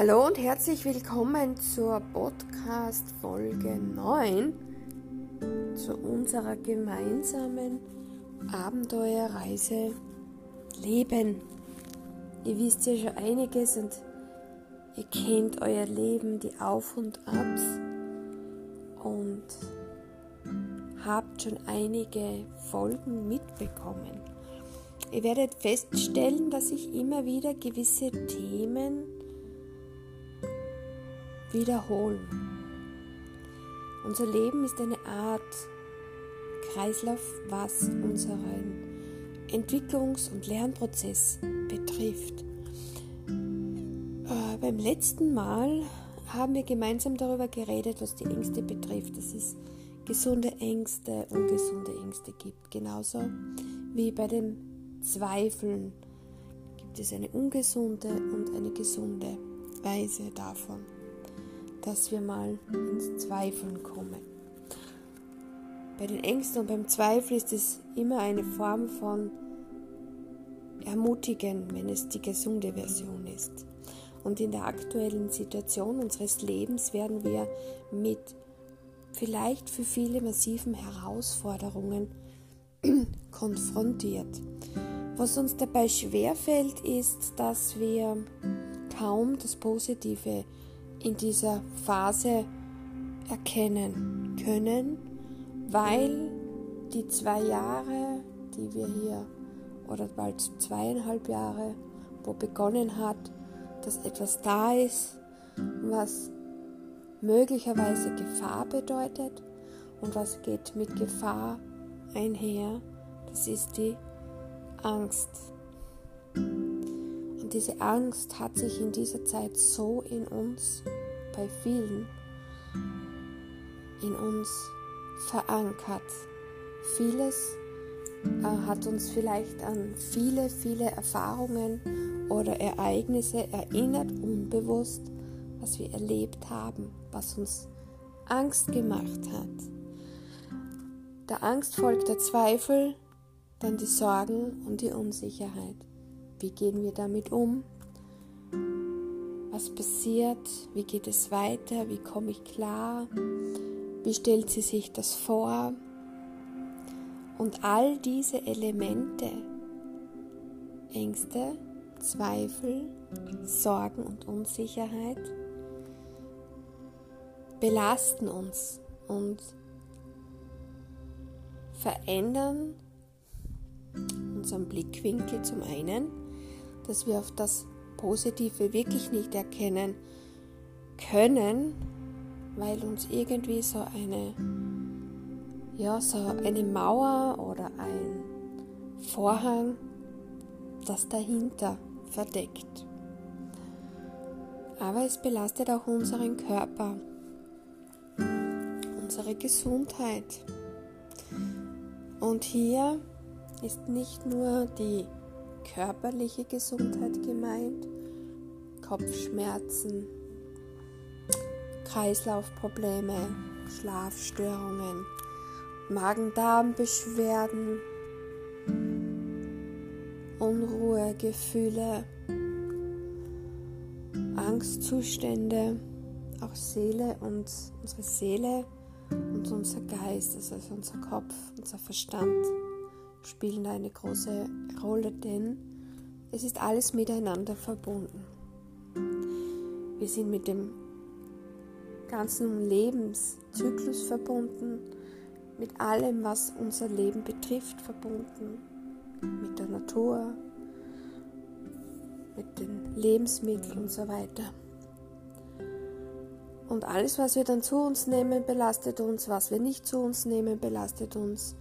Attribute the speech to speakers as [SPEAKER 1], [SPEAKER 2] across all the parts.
[SPEAKER 1] Hallo und herzlich willkommen zur Podcast Folge 9 zu unserer gemeinsamen Abenteuerreise Leben. Ihr wisst ja schon einiges und ihr kennt euer Leben, die Auf und Abs und habt schon einige Folgen mitbekommen. Ihr werdet feststellen, dass ich immer wieder gewisse Themen wiederholen. Unser Leben ist eine Art Kreislauf, was unseren Entwicklungs- und Lernprozess betrifft. Äh, beim letzten Mal haben wir gemeinsam darüber geredet, was die Ängste betrifft, dass es gesunde Ängste, ungesunde Ängste gibt. Genauso wie bei den Zweifeln gibt es eine ungesunde und eine gesunde Weise davon dass wir mal ins Zweifeln kommen. Bei den Ängsten und beim Zweifel ist es immer eine Form von Ermutigen, wenn es die gesunde Version ist. Und in der aktuellen Situation unseres Lebens werden wir mit vielleicht für viele massiven Herausforderungen konfrontiert. Was uns dabei schwerfällt, ist, dass wir kaum das Positive in dieser Phase erkennen können, weil die zwei Jahre, die wir hier, oder bald zweieinhalb Jahre, wo begonnen hat, dass etwas da ist, was möglicherweise Gefahr bedeutet und was geht mit Gefahr einher, das ist die Angst. Und diese Angst hat sich in dieser Zeit so in uns, bei vielen, in uns verankert. Vieles äh, hat uns vielleicht an viele, viele Erfahrungen oder Ereignisse erinnert, unbewusst, was wir erlebt haben, was uns Angst gemacht hat. Der Angst folgt der Zweifel, dann die Sorgen und die Unsicherheit. Wie gehen wir damit um? Was passiert? Wie geht es weiter? Wie komme ich klar? Wie stellt sie sich das vor? Und all diese Elemente, Ängste, Zweifel, Sorgen und Unsicherheit, belasten uns und verändern unseren Blickwinkel zum einen dass wir auf das Positive wirklich nicht erkennen können, weil uns irgendwie so eine, ja, so eine Mauer oder ein Vorhang das dahinter verdeckt. Aber es belastet auch unseren Körper, unsere Gesundheit. Und hier ist nicht nur die körperliche Gesundheit gemeint, Kopfschmerzen, Kreislaufprobleme, Schlafstörungen, Magen-Darm-Beschwerden, Unruhegefühle, Angstzustände, auch Seele und unsere Seele und unser Geist, also unser Kopf, unser Verstand spielen eine große Rolle, denn es ist alles miteinander verbunden. Wir sind mit dem ganzen Lebenszyklus verbunden, mit allem, was unser Leben betrifft, verbunden, mit der Natur, mit den Lebensmitteln und so weiter. Und alles, was wir dann zu uns nehmen, belastet uns, was wir nicht zu uns nehmen, belastet uns.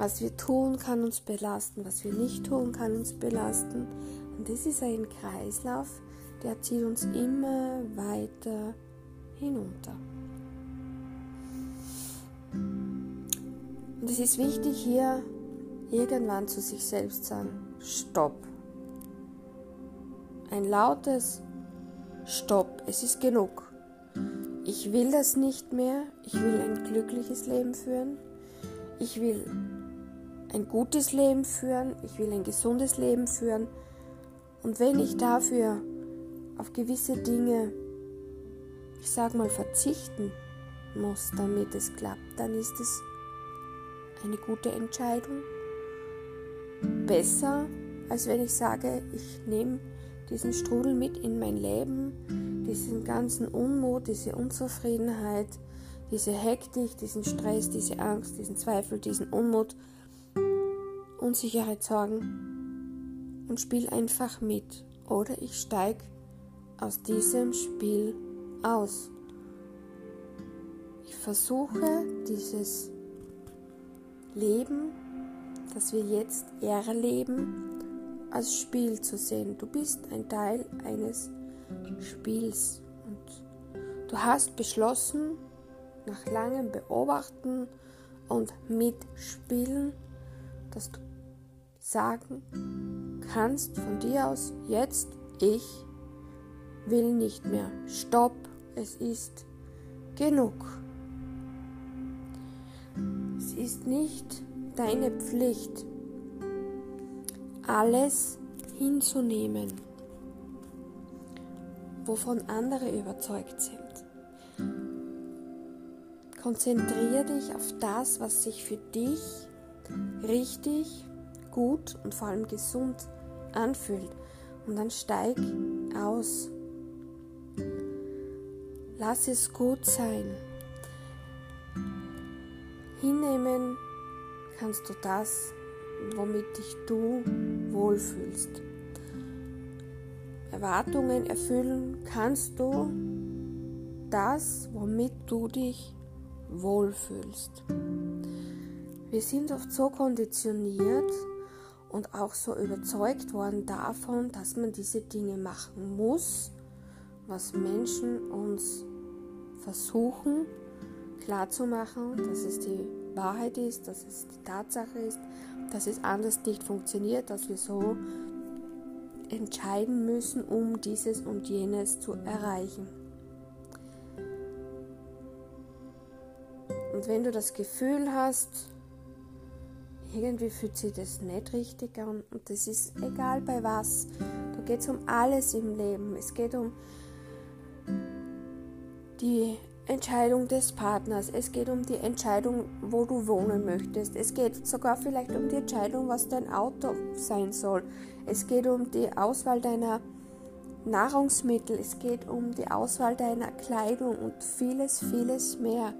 [SPEAKER 1] Was wir tun, kann uns belasten, was wir nicht tun, kann uns belasten. Und das ist ein Kreislauf, der zieht uns immer weiter hinunter. Und es ist wichtig, hier irgendwann zu sich selbst zu sagen, stopp. Ein lautes Stopp, es ist genug. Ich will das nicht mehr, ich will ein glückliches Leben führen, ich will ein gutes Leben führen, ich will ein gesundes Leben führen. Und wenn ich dafür auf gewisse Dinge, ich sag mal, verzichten muss, damit es klappt, dann ist es eine gute Entscheidung. Besser, als wenn ich sage, ich nehme diesen Strudel mit in mein Leben, diesen ganzen Unmut, diese Unzufriedenheit, diese Hektik, diesen Stress, diese Angst, diesen Zweifel, diesen Unmut, Unsicherheit, Sorgen und spiele einfach mit. Oder ich steige aus diesem Spiel aus. Ich versuche dieses Leben, das wir jetzt erleben, als Spiel zu sehen. Du bist ein Teil eines Spiels und du hast beschlossen, nach langem Beobachten und Mitspielen, dass du sagen kannst von dir aus, jetzt ich will nicht mehr. Stopp, es ist genug. Es ist nicht deine Pflicht, alles hinzunehmen, wovon andere überzeugt sind. Konzentriere dich auf das, was sich für dich richtig, gut und vor allem gesund anfühlt. Und dann steig aus. Lass es gut sein. Hinnehmen kannst du das, womit dich du wohlfühlst. Erwartungen erfüllen kannst du das, womit du dich wohlfühlst. Wir sind oft so konditioniert und auch so überzeugt worden davon, dass man diese Dinge machen muss, was Menschen uns versuchen klarzumachen, dass es die Wahrheit ist, dass es die Tatsache ist, dass es anders nicht funktioniert, dass wir so entscheiden müssen, um dieses und jenes zu erreichen. Und wenn du das Gefühl hast, irgendwie fühlt sich das nicht richtig an. Und das ist egal bei was, da geht es um alles im Leben. Es geht um die Entscheidung des Partners, es geht um die Entscheidung, wo du wohnen möchtest, es geht sogar vielleicht um die Entscheidung, was dein Auto sein soll, es geht um die Auswahl deiner Nahrungsmittel, es geht um die Auswahl deiner Kleidung und vieles, vieles mehr.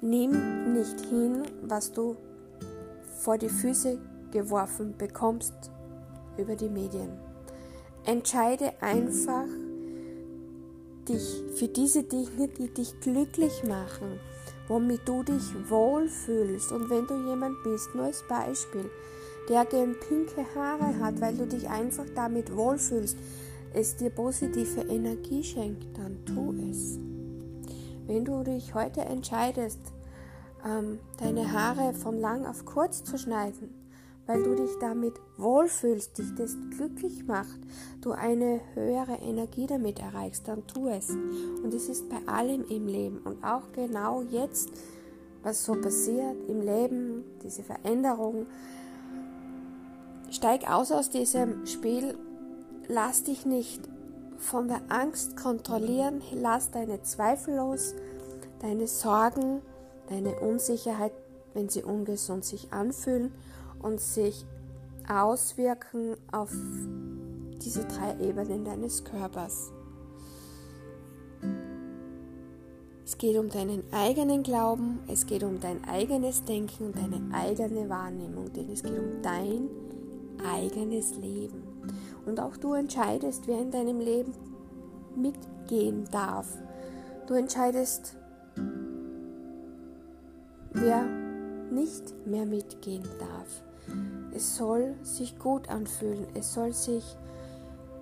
[SPEAKER 1] Nimm nicht hin, was du vor die Füße geworfen bekommst über die Medien. Entscheide einfach dich für diese Dinge, die dich glücklich machen, womit du dich wohlfühlst. Und wenn du jemand bist, nur als Beispiel, der gern pinke Haare hat, weil du dich einfach damit wohlfühlst, es dir positive Energie schenkt, dann tu es. Wenn du dich heute entscheidest, ähm, deine Haare von lang auf kurz zu schneiden, weil du dich damit wohlfühlst, dich das glücklich macht, du eine höhere Energie damit erreichst, dann tu es. Und es ist bei allem im Leben und auch genau jetzt, was so passiert im Leben, diese Veränderung. Steig aus aus diesem Spiel, lass dich nicht von der Angst kontrollieren, lass deine Zweifel los, deine Sorgen, deine Unsicherheit, wenn sie ungesund sich anfühlen und sich auswirken auf diese drei Ebenen deines Körpers. Es geht um deinen eigenen Glauben, es geht um dein eigenes Denken und deine eigene Wahrnehmung, denn es geht um dein eigenes Leben. Und auch du entscheidest, wer in deinem Leben mitgehen darf. Du entscheidest, wer nicht mehr mitgehen darf. Es soll sich gut anfühlen, es soll sich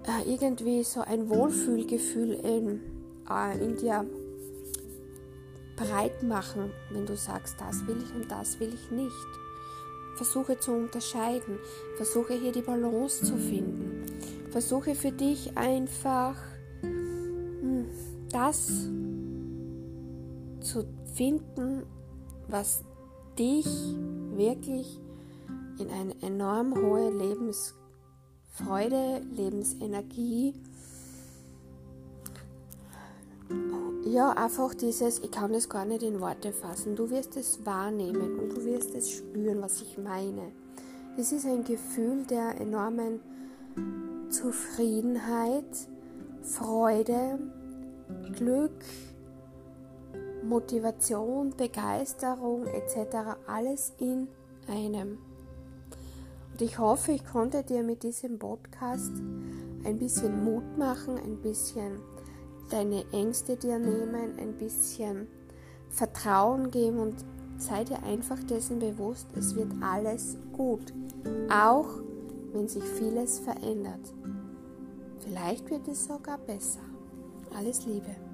[SPEAKER 1] äh, irgendwie so ein Wohlfühlgefühl in, äh, in dir breit machen, wenn du sagst, das will ich und das will ich nicht. Versuche zu unterscheiden, versuche hier die Balance zu finden. Versuche für dich einfach hm, das zu finden, was dich wirklich in eine enorm hohe Lebensfreude, Lebensenergie ja, einfach dieses, ich kann das gar nicht in Worte fassen. Du wirst es wahrnehmen und du wirst es spüren, was ich meine. Es ist ein Gefühl der enormen Zufriedenheit, Freude, Glück, Motivation, Begeisterung etc. Alles in einem. Und ich hoffe, ich konnte dir mit diesem Podcast ein bisschen Mut machen, ein bisschen deine Ängste dir nehmen, ein bisschen Vertrauen geben und sei dir einfach dessen bewusst, es wird alles gut, auch wenn sich vieles verändert. Vielleicht wird es sogar besser. Alles Liebe.